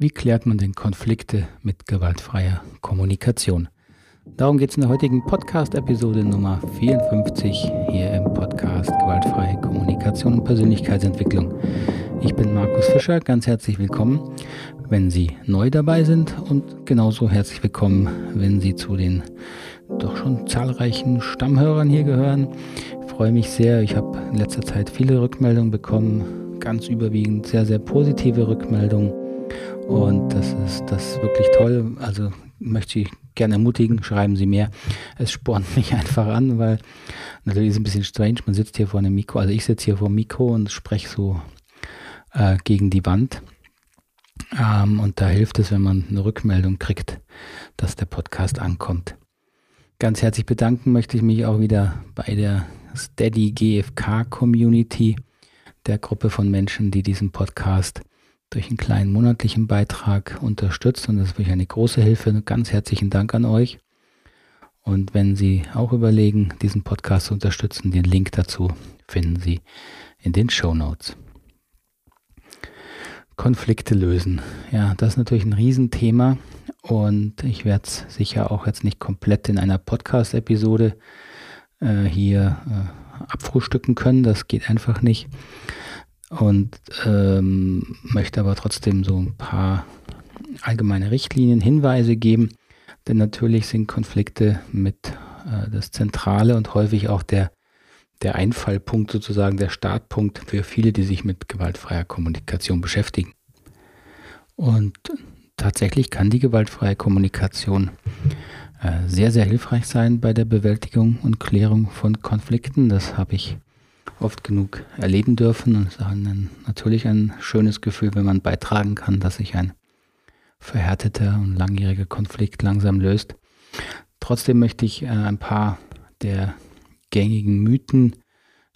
Wie klärt man denn Konflikte mit gewaltfreier Kommunikation? Darum geht es in der heutigen Podcast-Episode Nummer 54 hier im Podcast Gewaltfreie Kommunikation und Persönlichkeitsentwicklung. Ich bin Markus Fischer, ganz herzlich willkommen, wenn Sie neu dabei sind und genauso herzlich willkommen, wenn Sie zu den doch schon zahlreichen Stammhörern hier gehören. Ich freue mich sehr, ich habe in letzter Zeit viele Rückmeldungen bekommen, ganz überwiegend sehr, sehr positive Rückmeldungen und das ist das ist wirklich toll. Also möchte ich gerne ermutigen, schreiben Sie mehr. Es spornt mich einfach an, weil natürlich ist es ein bisschen strange. Man sitzt hier vor einem Mikro, also ich sitze hier vor dem Mikro und spreche so äh, gegen die Wand. Ähm, und da hilft es, wenn man eine Rückmeldung kriegt, dass der Podcast ankommt. Ganz herzlich bedanken möchte ich mich auch wieder bei der Steady GFK Community, der Gruppe von Menschen, die diesen Podcast durch einen kleinen monatlichen Beitrag unterstützt und das ist wirklich eine große Hilfe. Ganz herzlichen Dank an euch. Und wenn Sie auch überlegen, diesen Podcast zu unterstützen, den Link dazu finden Sie in den Show Notes. Konflikte lösen. Ja, das ist natürlich ein Riesenthema und ich werde es sicher auch jetzt nicht komplett in einer Podcast-Episode äh, hier äh, abfrühstücken können. Das geht einfach nicht und ähm, möchte aber trotzdem so ein paar allgemeine Richtlinien, Hinweise geben, denn natürlich sind Konflikte mit äh, das Zentrale und häufig auch der, der Einfallpunkt sozusagen, der Startpunkt für viele, die sich mit gewaltfreier Kommunikation beschäftigen. Und tatsächlich kann die gewaltfreie Kommunikation äh, sehr, sehr hilfreich sein bei der Bewältigung und Klärung von Konflikten. Das habe ich oft genug erleben dürfen. Und es ist ein, natürlich ein schönes Gefühl, wenn man beitragen kann, dass sich ein verhärteter und langjähriger Konflikt langsam löst. Trotzdem möchte ich äh, ein paar der gängigen Mythen,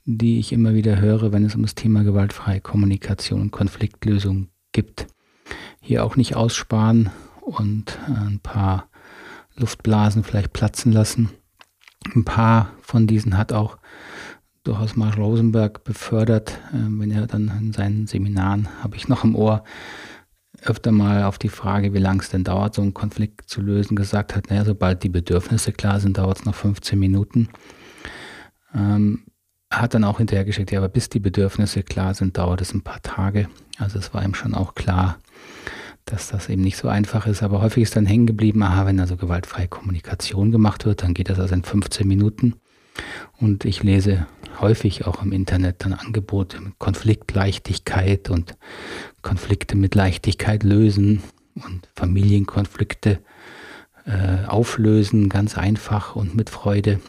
die ich immer wieder höre, wenn es um das Thema gewaltfreie Kommunikation und Konfliktlösung gibt, hier auch nicht aussparen und äh, ein paar Luftblasen vielleicht platzen lassen. Ein paar von diesen hat auch durchaus Marshall Rosenberg befördert, äh, wenn er dann in seinen Seminaren, habe ich noch im Ohr, öfter mal auf die Frage, wie lange es denn dauert, so einen Konflikt zu lösen, gesagt hat, naja, sobald die Bedürfnisse klar sind, dauert es noch 15 Minuten. Ähm, hat dann auch hinterhergeschickt, ja, aber bis die Bedürfnisse klar sind, dauert es ein paar Tage. Also es war ihm schon auch klar, dass das eben nicht so einfach ist. Aber häufig ist dann hängen geblieben, aha, wenn also gewaltfreie Kommunikation gemacht wird, dann geht das also in 15 Minuten. Und ich lese häufig auch im Internet dann Angebote mit Konfliktleichtigkeit und Konflikte mit Leichtigkeit lösen und Familienkonflikte äh, auflösen, ganz einfach und mit Freude.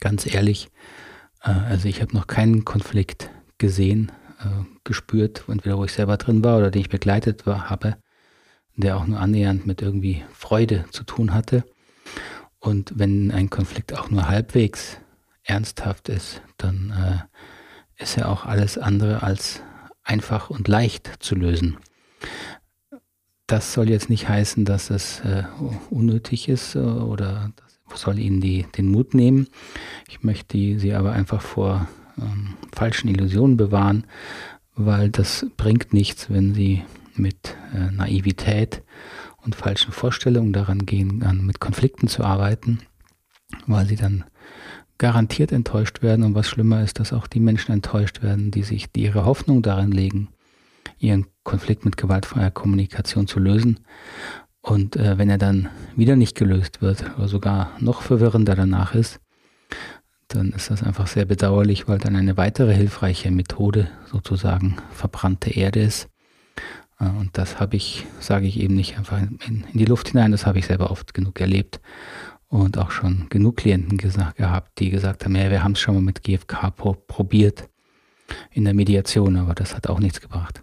Ganz ehrlich, äh, also ich habe noch keinen Konflikt gesehen, äh, gespürt, entweder wo ich selber drin war oder den ich begleitet war, habe, der auch nur annähernd mit irgendwie Freude zu tun hatte. Und wenn ein Konflikt auch nur halbwegs ernsthaft ist, dann äh, ist er auch alles andere als einfach und leicht zu lösen. Das soll jetzt nicht heißen, dass es äh, unnötig ist äh, oder das soll Ihnen die, den Mut nehmen. Ich möchte Sie aber einfach vor ähm, falschen Illusionen bewahren, weil das bringt nichts, wenn Sie mit äh, Naivität und falschen Vorstellungen daran gehen, an, mit Konflikten zu arbeiten, weil sie dann garantiert enttäuscht werden und was schlimmer ist, dass auch die Menschen enttäuscht werden, die sich die ihre Hoffnung darin legen, ihren Konflikt mit gewaltfreier Kommunikation zu lösen. Und äh, wenn er dann wieder nicht gelöst wird oder sogar noch verwirrender danach ist, dann ist das einfach sehr bedauerlich, weil dann eine weitere hilfreiche Methode sozusagen verbrannte Erde ist, und das habe ich, sage ich eben nicht einfach in, in, die Luft hinein, das habe ich selber oft genug erlebt und auch schon genug Klienten gesagt, gehabt, die gesagt haben, ja, wir haben es schon mal mit GFK pro, probiert in der Mediation, aber das hat auch nichts gebracht.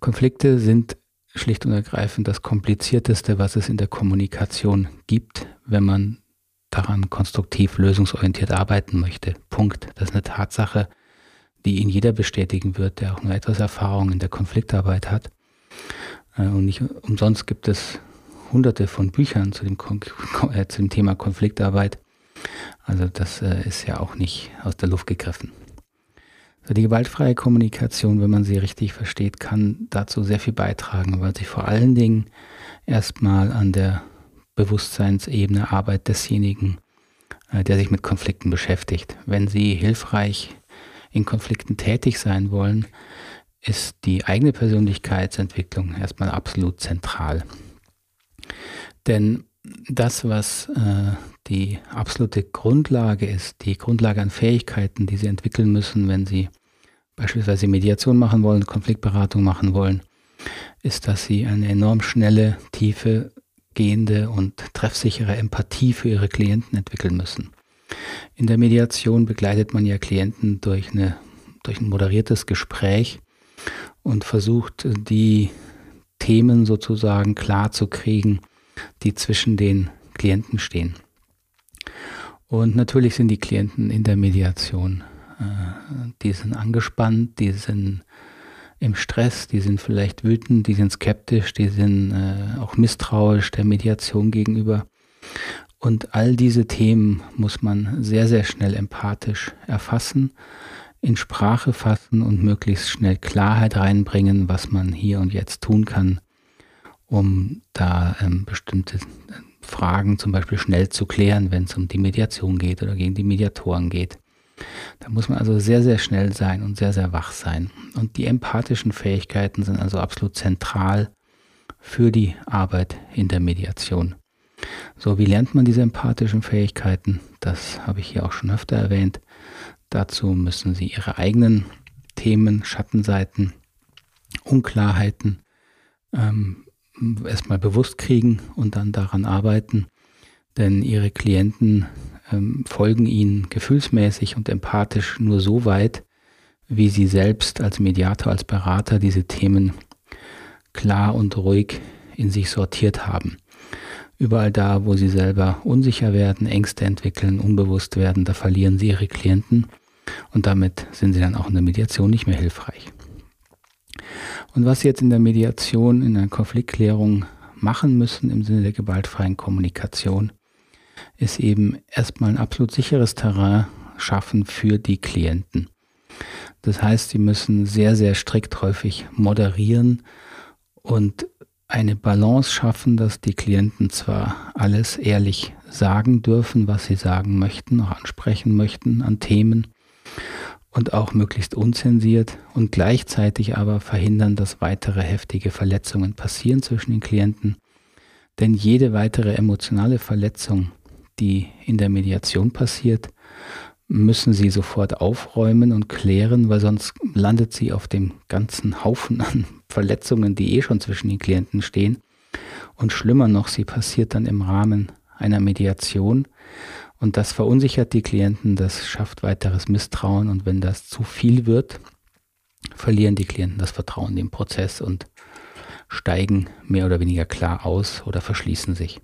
Konflikte sind schlicht und ergreifend das Komplizierteste, was es in der Kommunikation gibt, wenn man daran konstruktiv lösungsorientiert arbeiten möchte. Punkt. Das ist eine Tatsache, die ihn jeder bestätigen wird, der auch nur etwas Erfahrung in der Konfliktarbeit hat. Äh, und nicht umsonst gibt es hunderte von Büchern zu dem, äh, zu dem Thema Konfliktarbeit. Also das äh, ist ja auch nicht aus der Luft gegriffen. So, die gewaltfreie Kommunikation, wenn man sie richtig versteht, kann dazu sehr viel beitragen, weil sie vor allen Dingen erstmal an der Bewusstseinsebene Arbeit desjenigen, äh, der sich mit Konflikten beschäftigt. Wenn Sie hilfreich in Konflikten tätig sein wollen, ist die eigene Persönlichkeitsentwicklung erstmal absolut zentral. Denn das, was äh, die absolute Grundlage ist, die Grundlage an Fähigkeiten, die Sie entwickeln müssen, wenn Sie beispielsweise Mediation machen wollen, Konfliktberatung machen wollen, ist, dass Sie eine enorm schnelle, tiefe, gehende und treffsichere Empathie für Ihre Klienten entwickeln müssen. In der Mediation begleitet man ja Klienten durch, eine, durch ein moderiertes Gespräch und versucht, die Themen sozusagen klar zu kriegen, die zwischen den Klienten stehen. Und natürlich sind die Klienten in der Mediation, äh, die sind angespannt, die sind im Stress, die sind vielleicht wütend, die sind skeptisch, die sind äh, auch misstrauisch der Mediation gegenüber. Und all diese Themen muss man sehr, sehr schnell empathisch erfassen, in Sprache fassen und möglichst schnell Klarheit reinbringen, was man hier und jetzt tun kann, um da ähm, bestimmte Fragen zum Beispiel schnell zu klären, wenn es um die Mediation geht oder gegen die Mediatoren geht. Da muss man also sehr, sehr schnell sein und sehr, sehr wach sein. Und die empathischen Fähigkeiten sind also absolut zentral für die Arbeit in der Mediation. So, wie lernt man diese empathischen Fähigkeiten? Das habe ich hier auch schon öfter erwähnt. Dazu müssen Sie Ihre eigenen Themen, Schattenseiten, Unklarheiten ähm, erstmal bewusst kriegen und dann daran arbeiten. Denn ihre Klienten ähm, folgen ihnen gefühlsmäßig und empathisch nur so weit, wie sie selbst als Mediator, als Berater diese Themen klar und ruhig in sich sortiert haben. Überall da, wo sie selber unsicher werden, Ängste entwickeln, unbewusst werden, da verlieren sie ihre Klienten und damit sind sie dann auch in der Mediation nicht mehr hilfreich. Und was Sie jetzt in der Mediation, in der Konfliktklärung machen müssen im Sinne der gewaltfreien Kommunikation, ist eben erstmal ein absolut sicheres Terrain schaffen für die Klienten. Das heißt, sie müssen sehr, sehr strikt häufig moderieren und eine Balance schaffen, dass die Klienten zwar alles ehrlich sagen dürfen, was sie sagen möchten, auch ansprechen möchten an Themen, und auch möglichst unzensiert und gleichzeitig aber verhindern, dass weitere heftige Verletzungen passieren zwischen den Klienten. Denn jede weitere emotionale Verletzung, die in der Mediation passiert, müssen sie sofort aufräumen und klären, weil sonst landet sie auf dem ganzen Haufen an Verletzungen, die eh schon zwischen den Klienten stehen. Und schlimmer noch, sie passiert dann im Rahmen einer Mediation und das verunsichert die Klienten, das schafft weiteres Misstrauen und wenn das zu viel wird, verlieren die Klienten das Vertrauen in den Prozess und steigen mehr oder weniger klar aus oder verschließen sich.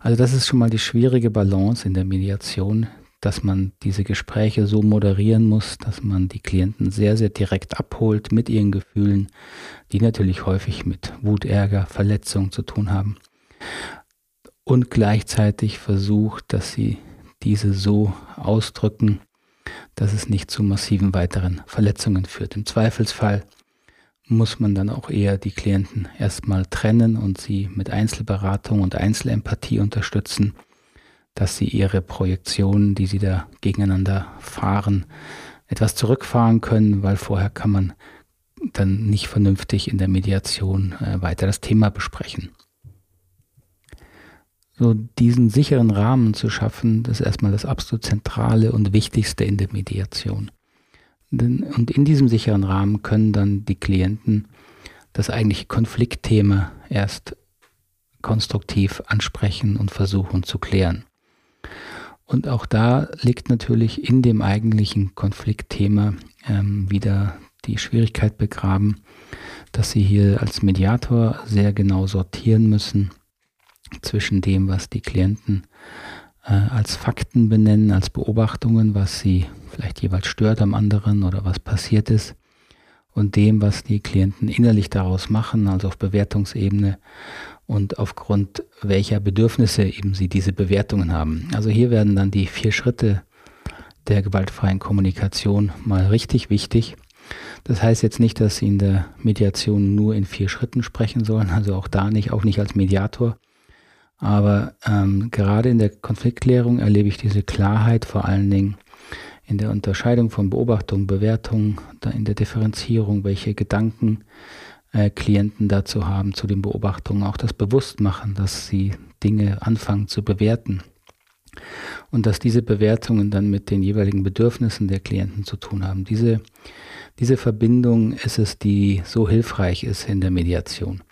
Also das ist schon mal die schwierige Balance in der Mediation, dass man diese Gespräche so moderieren muss, dass man die Klienten sehr, sehr direkt abholt mit ihren Gefühlen, die natürlich häufig mit Wut, Ärger, Verletzung zu tun haben und gleichzeitig versucht, dass sie diese so ausdrücken, dass es nicht zu massiven weiteren Verletzungen führt. Im Zweifelsfall muss man dann auch eher die Klienten erstmal trennen und sie mit Einzelberatung und Einzelempathie unterstützen, dass sie ihre Projektionen, die sie da gegeneinander fahren, etwas zurückfahren können, weil vorher kann man dann nicht vernünftig in der Mediation äh, weiter das Thema besprechen so diesen sicheren Rahmen zu schaffen, das ist erstmal das absolut Zentrale und Wichtigste in der Mediation. Und in diesem sicheren Rahmen können dann die Klienten das eigentliche Konfliktthema erst konstruktiv ansprechen und versuchen zu klären. Und auch da liegt natürlich in dem eigentlichen Konfliktthema ähm, wieder die Schwierigkeit begraben, dass sie hier als Mediator sehr genau sortieren müssen, zwischen dem, was die Klienten äh, als Fakten benennen, als Beobachtungen, was sie vielleicht jeweils stört am anderen oder was passiert ist, und dem, was die Klienten innerlich daraus machen, also auf Bewertungsebene und aufgrund welcher Bedürfnisse eben sie diese Bewertungen haben. Also hier werden dann die vier Schritte der gewaltfreien Kommunikation mal richtig wichtig. Das heißt jetzt nicht, dass Sie in der Mediation nur in vier Schritten sprechen sollen, also auch da nicht, auch nicht als Mediator. Aber ähm, gerade in der Konfliktklärung erlebe ich diese Klarheit vor allen Dingen in der Unterscheidung von Beobachtung, Bewertung, in der Differenzierung, welche Gedanken äh, Klienten dazu haben, zu den Beobachtungen, auch das Bewusstmachen, dass sie Dinge anfangen zu bewerten. Und dass diese Bewertungen dann mit den jeweiligen Bedürfnissen der Klienten zu tun haben. Diese, diese Verbindung ist es, die so hilfreich ist in der Mediation.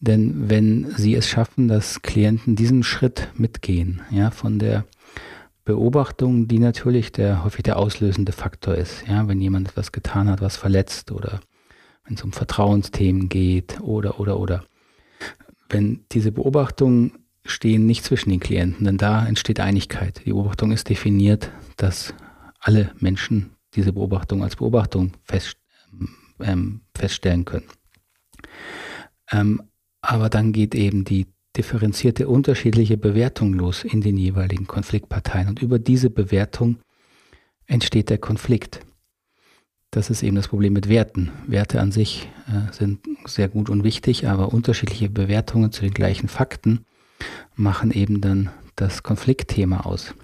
Denn wenn Sie es schaffen, dass Klienten diesen Schritt mitgehen, ja, von der Beobachtung, die natürlich der häufig der auslösende Faktor ist, ja, wenn jemand etwas getan hat, was verletzt oder wenn es um Vertrauensthemen geht oder oder oder. Wenn diese Beobachtungen stehen nicht zwischen den Klienten, denn da entsteht Einigkeit. Die Beobachtung ist definiert, dass alle Menschen diese Beobachtung als Beobachtung fest, ähm, feststellen können. Ähm, aber dann geht eben die differenzierte unterschiedliche Bewertung los in den jeweiligen Konfliktparteien. Und über diese Bewertung entsteht der Konflikt. Das ist eben das Problem mit Werten. Werte an sich äh, sind sehr gut und wichtig, aber unterschiedliche Bewertungen zu den gleichen Fakten machen eben dann das Konfliktthema aus.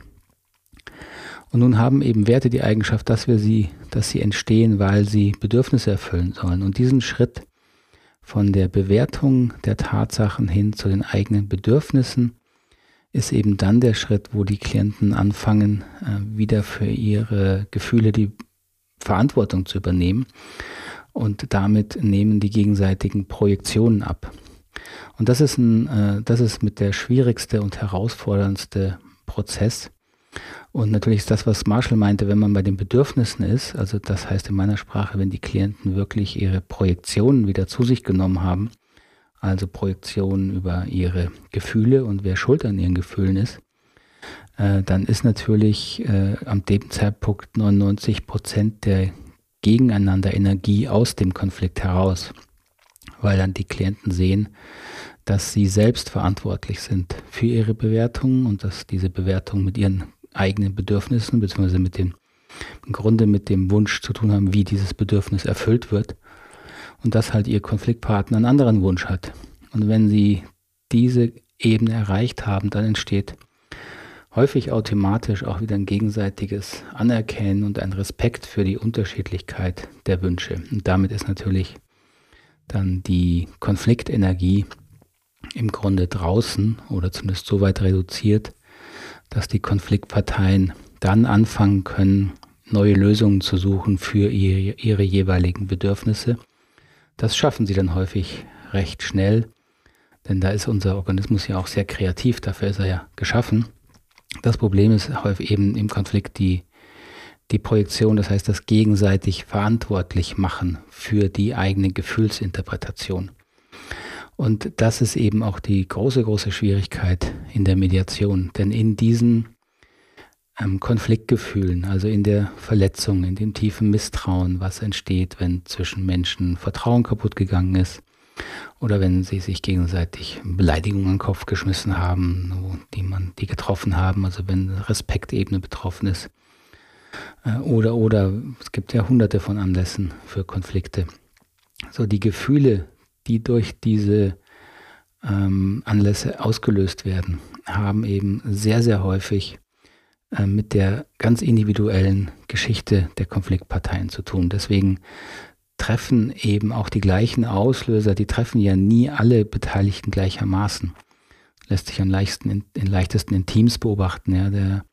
Und nun haben eben Werte die Eigenschaft, dass wir sie, dass sie entstehen, weil sie Bedürfnisse erfüllen sollen. Und diesen Schritt von der Bewertung der Tatsachen hin zu den eigenen Bedürfnissen ist eben dann der Schritt, wo die Klienten anfangen, äh, wieder für ihre Gefühle die Verantwortung zu übernehmen. Und damit nehmen die gegenseitigen Projektionen ab. Und das ist, ein, äh, das ist mit der schwierigste und herausforderndste Prozess, und natürlich ist das, was Marshall meinte, wenn man bei den Bedürfnissen ist, also das heißt in meiner Sprache, wenn die Klienten wirklich ihre Projektionen wieder zu sich genommen haben, also Projektionen über ihre Gefühle und wer schuld an ihren Gefühlen ist, äh, dann ist natürlich äh, am dem Zeitpunkt 99 Prozent der gegeneinander Energie aus dem Konflikt heraus, weil dann die Klienten sehen, dass sie selbst verantwortlich sind für ihre Bewertungen und dass diese Bewertungen mit ihren eigenen Bedürfnissen, beziehungsweise mit dem, im Grunde mit dem Wunsch zu tun haben, wie dieses Bedürfnis erfüllt wird. Und dass halt ihr Konfliktpartner einen anderen Wunsch hat. Und wenn sie diese Ebene erreicht haben, dann entsteht häufig automatisch auch wieder ein gegenseitiges Anerkennen und ein Respekt für die Unterschiedlichkeit der Wünsche. Und damit ist natürlich dann die Konfliktenergie im Grunde draußen oder zumindest so weit reduziert, dass die Konfliktparteien dann anfangen können, neue Lösungen zu suchen für ihre, ihre jeweiligen Bedürfnisse. Das schaffen sie dann häufig recht schnell, denn da ist unser Organismus ja auch sehr kreativ, dafür ist er ja geschaffen. Das Problem ist häufig eben im Konflikt die, die Projektion, das heißt das gegenseitig verantwortlich machen für die eigene Gefühlsinterpretation. Und das ist eben auch die große, große Schwierigkeit in der Mediation. Denn in diesen ähm, Konfliktgefühlen, also in der Verletzung, in dem tiefen Misstrauen, was entsteht, wenn zwischen Menschen Vertrauen kaputt gegangen ist oder wenn sie sich gegenseitig Beleidigungen an den Kopf geschmissen haben, die man, die getroffen haben, also wenn Respektebene betroffen ist. Äh, oder, oder es gibt ja hunderte von Anlässen für Konflikte. So die Gefühle, die durch diese ähm, Anlässe ausgelöst werden, haben eben sehr, sehr häufig äh, mit der ganz individuellen Geschichte der Konfliktparteien zu tun. Deswegen treffen eben auch die gleichen Auslöser, die treffen ja nie alle Beteiligten gleichermaßen. Lässt sich am leichtesten in, in leichtesten in Teams beobachten. Ja, der,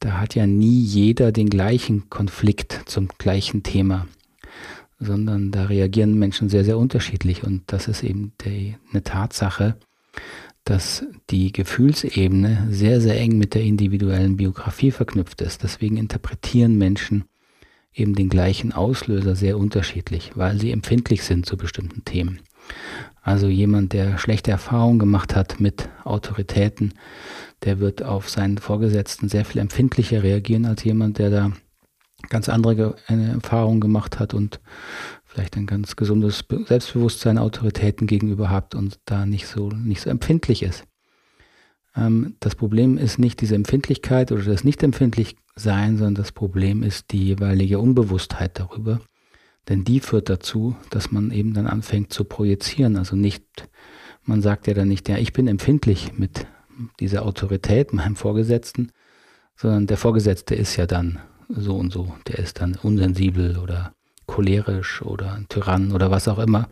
da hat ja nie jeder den gleichen Konflikt zum gleichen Thema sondern da reagieren Menschen sehr, sehr unterschiedlich. Und das ist eben die, eine Tatsache, dass die Gefühlsebene sehr, sehr eng mit der individuellen Biografie verknüpft ist. Deswegen interpretieren Menschen eben den gleichen Auslöser sehr unterschiedlich, weil sie empfindlich sind zu bestimmten Themen. Also jemand, der schlechte Erfahrungen gemacht hat mit Autoritäten, der wird auf seinen Vorgesetzten sehr viel empfindlicher reagieren als jemand, der da ganz andere Erfahrungen gemacht hat und vielleicht ein ganz gesundes Selbstbewusstsein Autoritäten gegenüber hat und da nicht so, nicht so empfindlich ist. Ähm, das Problem ist nicht diese Empfindlichkeit oder das Nicht-Empfindlich-Sein, sondern das Problem ist die jeweilige Unbewusstheit darüber. Denn die führt dazu, dass man eben dann anfängt zu projizieren. Also nicht, man sagt ja dann nicht, ja, ich bin empfindlich mit dieser Autorität, meinem Vorgesetzten, sondern der Vorgesetzte ist ja dann so und so. Der ist dann unsensibel oder cholerisch oder ein Tyrann oder was auch immer.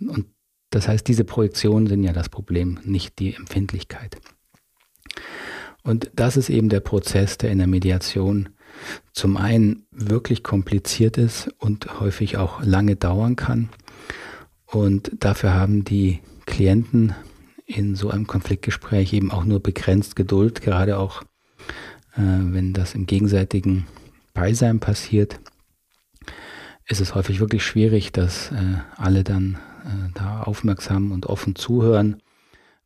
Und das heißt, diese Projektionen sind ja das Problem, nicht die Empfindlichkeit. Und das ist eben der Prozess, der in der Mediation zum einen wirklich kompliziert ist und häufig auch lange dauern kann. Und dafür haben die Klienten in so einem Konfliktgespräch eben auch nur begrenzt Geduld, gerade auch wenn das im gegenseitigen Beisein passiert, ist es häufig wirklich schwierig, dass äh, alle dann äh, da aufmerksam und offen zuhören,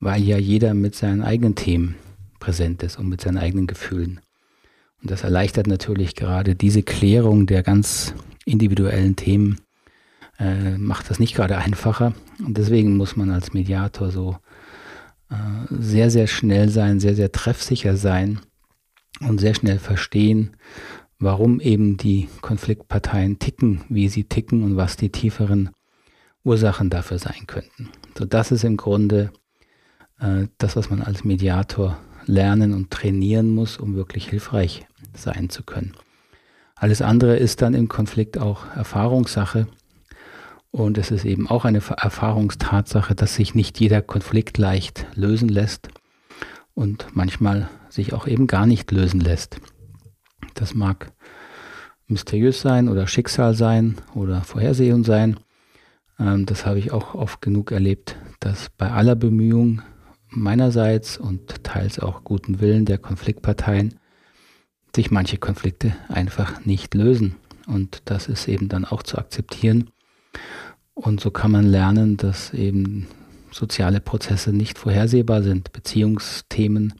weil ja jeder mit seinen eigenen Themen präsent ist und mit seinen eigenen Gefühlen. Und das erleichtert natürlich gerade diese Klärung der ganz individuellen Themen, äh, macht das nicht gerade einfacher. Und deswegen muss man als Mediator so äh, sehr, sehr schnell sein, sehr, sehr treffsicher sein und sehr schnell verstehen, warum eben die Konfliktparteien ticken, wie sie ticken und was die tieferen Ursachen dafür sein könnten. So, das ist im Grunde äh, das, was man als Mediator lernen und trainieren muss, um wirklich hilfreich sein zu können. Alles andere ist dann im Konflikt auch Erfahrungssache. Und es ist eben auch eine Erfahrungstatsache, dass sich nicht jeder Konflikt leicht lösen lässt und manchmal sich auch eben gar nicht lösen lässt. Das mag mysteriös sein oder Schicksal sein oder Vorhersehung sein. Ähm, das habe ich auch oft genug erlebt, dass bei aller Bemühung meinerseits und teils auch guten Willen der Konfliktparteien sich manche Konflikte einfach nicht lösen. Und das ist eben dann auch zu akzeptieren. Und so kann man lernen, dass eben soziale Prozesse nicht vorhersehbar sind. Beziehungsthemen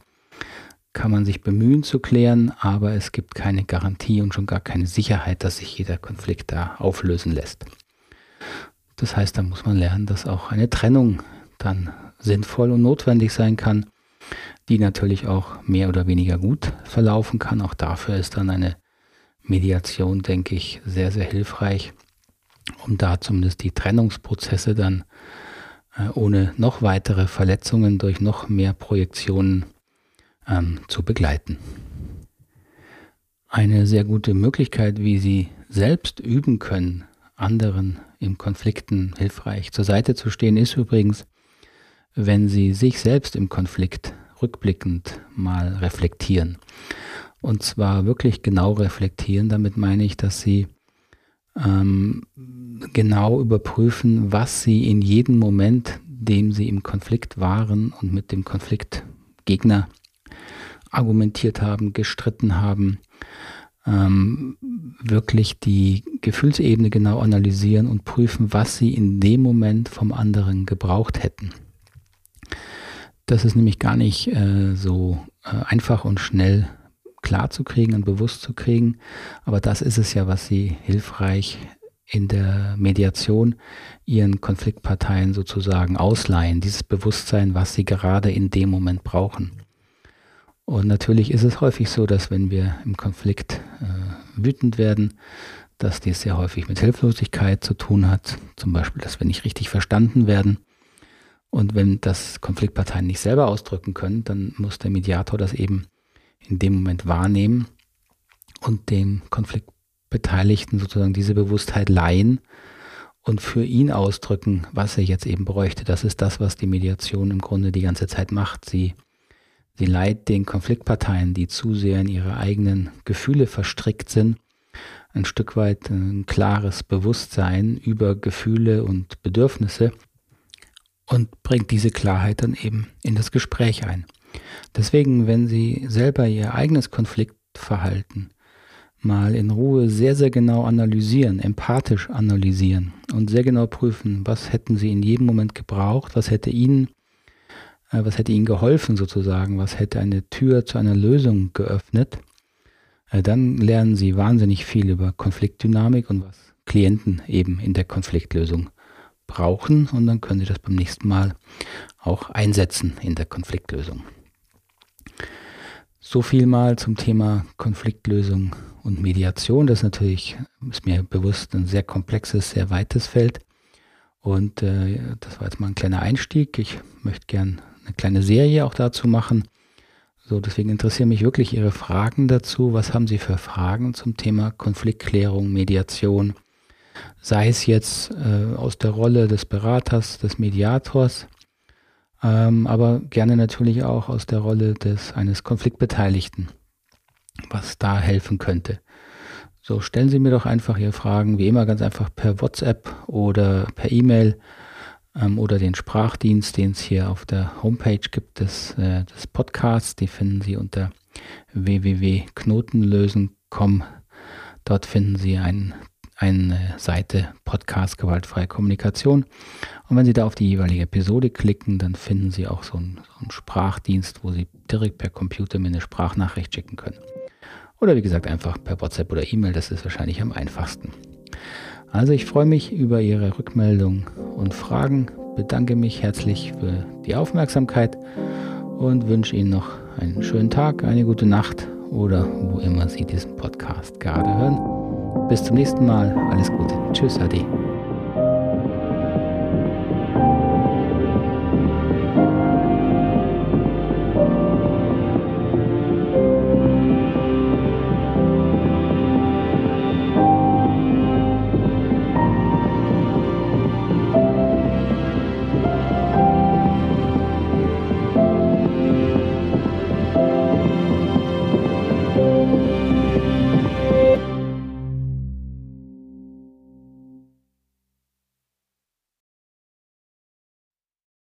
kann man sich bemühen zu klären, aber es gibt keine Garantie und schon gar keine Sicherheit, dass sich jeder Konflikt da auflösen lässt. Das heißt, da muss man lernen, dass auch eine Trennung dann sinnvoll und notwendig sein kann, die natürlich auch mehr oder weniger gut verlaufen kann. Auch dafür ist dann eine Mediation, denke ich, sehr, sehr hilfreich, um da zumindest die Trennungsprozesse dann äh, ohne noch weitere Verletzungen durch noch mehr Projektionen ähm, zu begleiten. Eine sehr gute Möglichkeit, wie Sie selbst üben können, anderen in Konflikten hilfreich zur Seite zu stehen, ist übrigens, wenn Sie sich selbst im Konflikt rückblickend mal reflektieren. Und zwar wirklich genau reflektieren. Damit meine ich, dass Sie ähm, genau überprüfen, was Sie in jedem Moment, dem Sie im Konflikt waren und mit dem Konfliktgegner argumentiert haben, gestritten haben, ähm, wirklich die Gefühlsebene genau analysieren und prüfen, was sie in dem Moment vom anderen gebraucht hätten. Das ist nämlich gar nicht äh, so äh, einfach und schnell klar zu kriegen und bewusst zu kriegen, aber das ist es ja, was sie hilfreich in der Mediation ihren Konfliktparteien sozusagen ausleihen, dieses Bewusstsein, was sie gerade in dem Moment brauchen. Und natürlich ist es häufig so, dass wenn wir im Konflikt äh, wütend werden, dass dies sehr häufig mit Hilflosigkeit zu tun hat. Zum Beispiel, dass wir nicht richtig verstanden werden. Und wenn das Konfliktparteien nicht selber ausdrücken können, dann muss der Mediator das eben in dem Moment wahrnehmen und dem Konfliktbeteiligten sozusagen diese Bewusstheit leihen und für ihn ausdrücken, was er jetzt eben bräuchte. Das ist das, was die Mediation im Grunde die ganze Zeit macht. Sie Sie leiht den Konfliktparteien, die zu sehr in ihre eigenen Gefühle verstrickt sind, ein Stück weit ein klares Bewusstsein über Gefühle und Bedürfnisse und bringt diese Klarheit dann eben in das Gespräch ein. Deswegen, wenn Sie selber Ihr eigenes Konfliktverhalten mal in Ruhe sehr, sehr genau analysieren, empathisch analysieren und sehr genau prüfen, was hätten Sie in jedem Moment gebraucht, was hätte Ihnen was hätte ihnen geholfen sozusagen, was hätte eine Tür zu einer Lösung geöffnet, äh, dann lernen sie wahnsinnig viel über Konfliktdynamik und was Klienten eben in der Konfliktlösung brauchen und dann können sie das beim nächsten Mal auch einsetzen in der Konfliktlösung. So viel mal zum Thema Konfliktlösung und Mediation. Das ist natürlich, ist mir bewusst, ein sehr komplexes, sehr weites Feld. Und äh, das war jetzt mal ein kleiner Einstieg. Ich möchte gern eine kleine Serie auch dazu machen. So, deswegen interessieren mich wirklich Ihre Fragen dazu. Was haben Sie für Fragen zum Thema Konfliktklärung, Mediation? Sei es jetzt äh, aus der Rolle des Beraters, des Mediators, ähm, aber gerne natürlich auch aus der Rolle des eines Konfliktbeteiligten, was da helfen könnte. So, stellen Sie mir doch einfach Ihre Fragen, wie immer ganz einfach per WhatsApp oder per E-Mail ähm, oder den Sprachdienst, den es hier auf der Homepage gibt des, äh, des Podcasts. Die finden Sie unter www.knotenlösen.com. Dort finden Sie einen eine Seite Podcast Gewaltfreie Kommunikation. Und wenn Sie da auf die jeweilige Episode klicken, dann finden Sie auch so einen, so einen Sprachdienst, wo Sie direkt per Computer mir eine Sprachnachricht schicken können. Oder wie gesagt, einfach per WhatsApp oder E-Mail, das ist wahrscheinlich am einfachsten. Also ich freue mich über Ihre Rückmeldung und Fragen, bedanke mich herzlich für die Aufmerksamkeit und wünsche Ihnen noch einen schönen Tag, eine gute Nacht oder wo immer Sie diesen Podcast gerade hören. Bis zum nächsten Mal. Alles Gute. Tschüss, Adi.